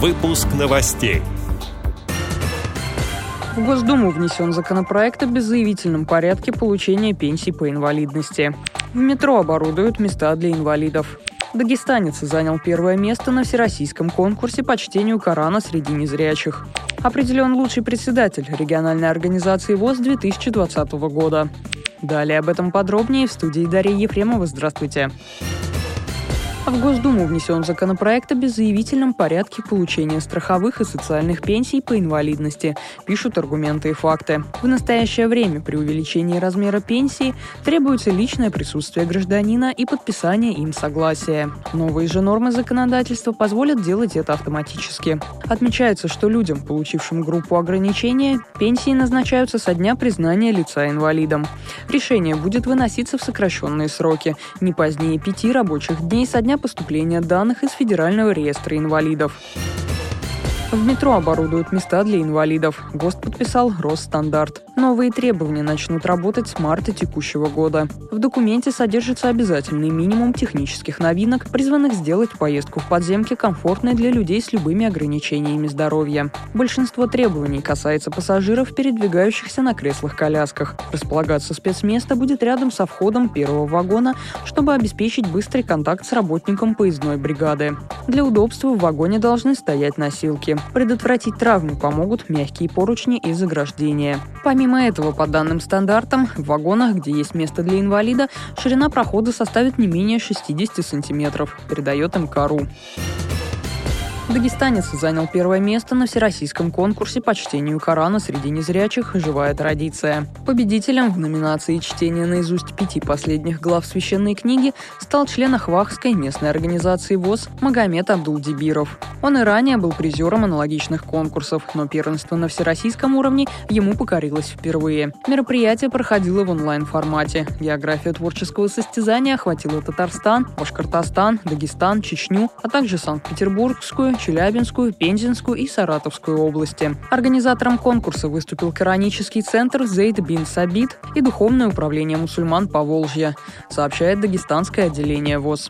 Выпуск новостей. В Госдуму внесен законопроект о беззаявительном порядке получения пенсий по инвалидности. В метро оборудуют места для инвалидов. Дагестанец занял первое место на всероссийском конкурсе по чтению Корана среди незрячих. Определен лучший председатель региональной организации ВОЗ 2020 года. Далее об этом подробнее в студии Дарья Ефремова. Здравствуйте. В Госдуму внесен законопроект о беззаявительном порядке получения страховых и социальных пенсий по инвалидности, пишут аргументы и факты. В настоящее время при увеличении размера пенсии требуется личное присутствие гражданина и подписание им согласия. Новые же нормы законодательства позволят делать это автоматически. Отмечается, что людям, получившим группу ограничения, пенсии назначаются со дня признания лица инвалидом. Решение будет выноситься в сокращенные сроки, не позднее пяти рабочих дней со дня поступления данных из Федерального реестра инвалидов. В метро оборудуют места для инвалидов. ГОСТ подписал Росстандарт. Новые требования начнут работать с марта текущего года. В документе содержится обязательный минимум технических новинок, призванных сделать поездку в подземке комфортной для людей с любыми ограничениями здоровья. Большинство требований касается пассажиров, передвигающихся на креслах-колясках. Располагаться спецместо будет рядом со входом первого вагона, чтобы обеспечить быстрый контакт с работником поездной бригады. Для удобства в вагоне должны стоять носилки. Предотвратить травмы помогут мягкие поручни и заграждения. Помимо этого, по данным стандартам, в вагонах, где есть место для инвалида, ширина прохода составит не менее 60 сантиметров, передает МКРУ. Дагестанец занял первое место на всероссийском конкурсе по чтению Корана среди незрячих «Живая традиция». Победителем в номинации чтения наизусть пяти последних глав священной книги стал член Ахвахской местной организации ВОЗ Магомед Абдулдибиров. Он и ранее был призером аналогичных конкурсов, но первенство на всероссийском уровне ему покорилось впервые. Мероприятие проходило в онлайн-формате. География творческого состязания охватила Татарстан, Башкортостан, Дагестан, Чечню, а также Санкт-Петербургскую, Челябинскую, Пензенскую и Саратовскую области. Организатором конкурса выступил Коранический центр Зейд бин Сабит и Духовное управление мусульман по Волжье, сообщает Дагестанское отделение ВОЗ.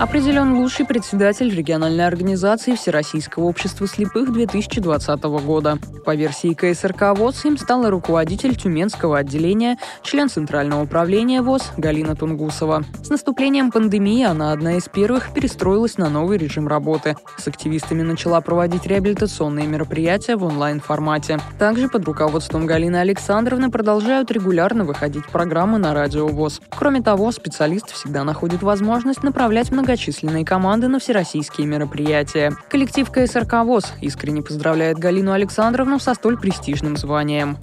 Определен лучший председатель региональной организации Всероссийского общества слепых 2020 года. По версии КСРК ВОЗ им стала руководитель Тюменского отделения, член Центрального управления ВОЗ Галина Тунгусова. С наступлением пандемии она одна из первых перестроилась на новый режим работы. С активистами начала проводить реабилитационные мероприятия в онлайн-формате. Также под руководством Галины Александровны продолжают регулярно выходить программы на радио ВОЗ. Кроме того, специалист всегда находит возможность направлять много многочисленные команды на всероссийские мероприятия. Коллектив КСРК ВОЗ искренне поздравляет Галину Александровну со столь престижным званием.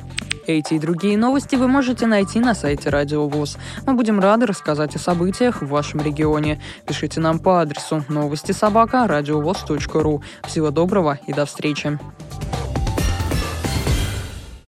Эти и другие новости вы можете найти на сайте Радио ВОЗ. Мы будем рады рассказать о событиях в вашем регионе. Пишите нам по адресу новости собака ру. Всего доброго и до встречи.